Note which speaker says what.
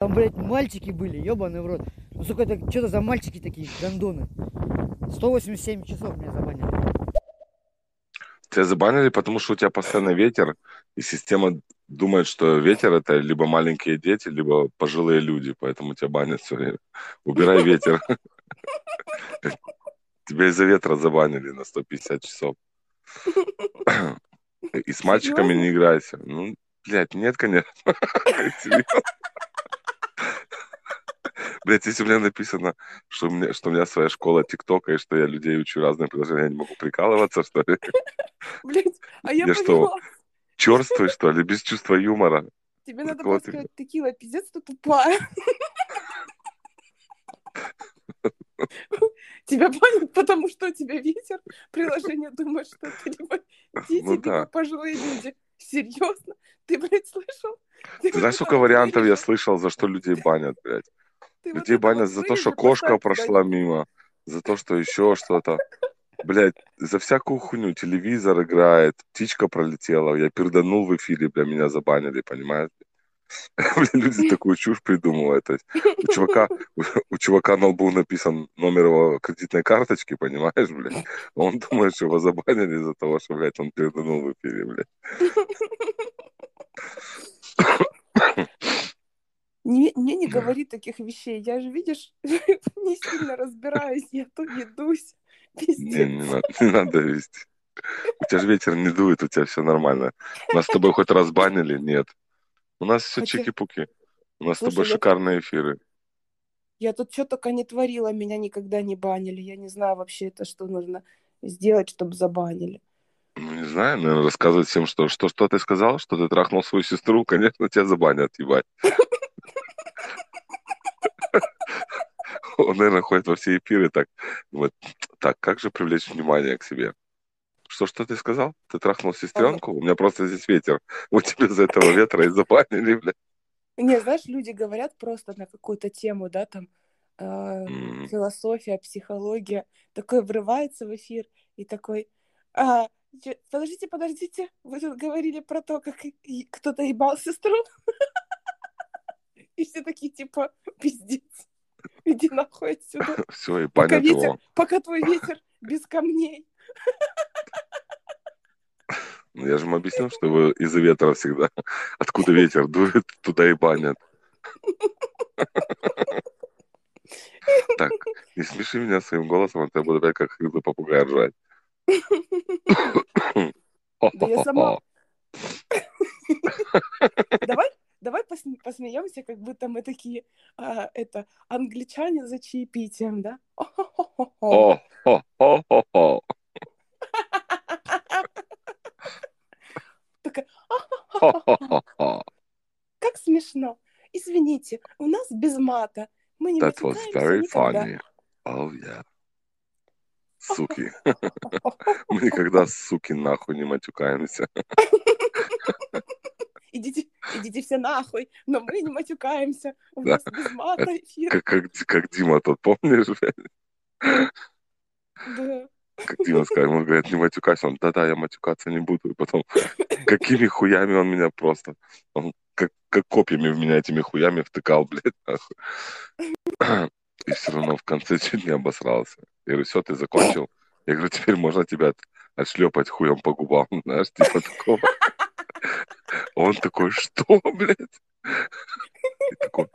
Speaker 1: Там, блядь, мальчики были, ебаный в рот. Ну, сука, это что-то за мальчики такие, гандоны. 187 часов меня забанили.
Speaker 2: Тебя забанили, потому что у тебя постоянно ветер, и система думает, что ветер это либо маленькие дети, либо пожилые люди, поэтому тебя банят все время. Убирай ветер. Тебя из-за ветра забанили на 150 часов. И с мальчиками не играйся. Ну, блядь, нет, конечно. Блять, если у меня написано, что у меня, что у меня своя школа ТикТока, и что я людей учу разные приложения, я не могу прикалываться, что ли?
Speaker 3: Блять, а я
Speaker 2: Я что. Черствый, что ли, без чувства юмора?
Speaker 3: Тебе надо было
Speaker 2: ты-
Speaker 3: сказать, текила, пиздец, ты тупая. Тебя банят, потому что у тебя ветер. Приложение думает, что это либо дети,
Speaker 2: Ну да.
Speaker 3: либо пожилые люди. Серьезно? Ты, блядь, слышал?
Speaker 2: Ты знаешь, сколько вариантов я слышал, за что людей банят, блядь?
Speaker 3: Ты
Speaker 2: Людей банят
Speaker 3: вот
Speaker 2: за то, что кошка прошла мимо, за то, что еще что-то. Блядь, за всякую хуйню. Телевизор играет, птичка пролетела, я перданул в эфире, бля, меня забанили, понимаешь? Бля, люди такую чушь придумывают. То есть у чувака, у, у чувака на лбу написан номер его кредитной карточки, понимаешь, блядь? Он думает, что его забанили из-за того, что, блядь, он перданул в эфире, блядь.
Speaker 3: Не, мне не говори таких вещей. Я же, видишь, не сильно разбираюсь. Я то ведусь.
Speaker 2: Не, не надо, не надо вести. У тебя же ветер не дует, у тебя все нормально. Нас с тобой хоть раз банили? Нет. У нас все
Speaker 3: Хотя-
Speaker 2: чики-пуки. У нас с тобой
Speaker 3: я-
Speaker 2: шикарные эфиры.
Speaker 3: Я тут что только не творила, меня никогда не банили. Я не знаю вообще это, что нужно сделать, чтобы забанили.
Speaker 2: Ну, не знаю, наверное, рассказывать всем, что, что, что ты сказал, что ты трахнул свою сестру, конечно, тебя забанят, ебать. Он, наверное, ходит во все эфиры так, думает, так, как же привлечь внимание к себе? Что, что ты сказал? Ты трахнул сестренку? У меня просто здесь ветер. Вот тебе из этого ветра и забанили, блядь.
Speaker 3: Не, знаешь, люди говорят просто на какую-то тему, да, там э,
Speaker 2: М.
Speaker 3: философия, психология, такой врывается в эфир и такой, а, подождите, подождите, вы тут говорили про то, как кто-то ебал сестру, и все такие типа, пиздец, иди нахуй отсюда,
Speaker 2: Все, и
Speaker 3: пока ветер, пока твой ветер без камней.
Speaker 2: Ну, Я же ему объяснил, что его из-за ветра всегда. Откуда ветер дует, туда и банят. Так, не смеши меня своим голосом, а то я буду опять как хриплый попугай ржать.
Speaker 3: Да я сама. Давай посме- посмеемся, как будто мы такие, а, это, англичане за чаепитием, да?
Speaker 2: О, о, о, о, о.
Speaker 3: Такая, как смешно. Извините, у нас без мата. Мы не
Speaker 2: That was very
Speaker 3: никогда.
Speaker 2: funny. Oh, yeah. Суки. Мы никогда, суки, нахуй не матюкаемся.
Speaker 3: Идите, идите все нахуй, но мы не матюкаемся. У
Speaker 2: Да.
Speaker 3: нас без мата эфир.
Speaker 2: Как, как, как Дима тот, помнишь?
Speaker 3: Да.
Speaker 2: Как Дима сказал, ему говорят, не матюкайся. Он, да-да, я матюкаться не буду. И потом, какими хуями он меня просто... Он как, как копьями в меня этими хуями втыкал, блядь, нахуй. И все равно в конце чуть не обосрался. Я говорю, все, ты закончил? Я говорю, теперь можно тебя от- отшлепать хуем по губам, знаешь, типа такого. Он такой, что, блядь? И такой,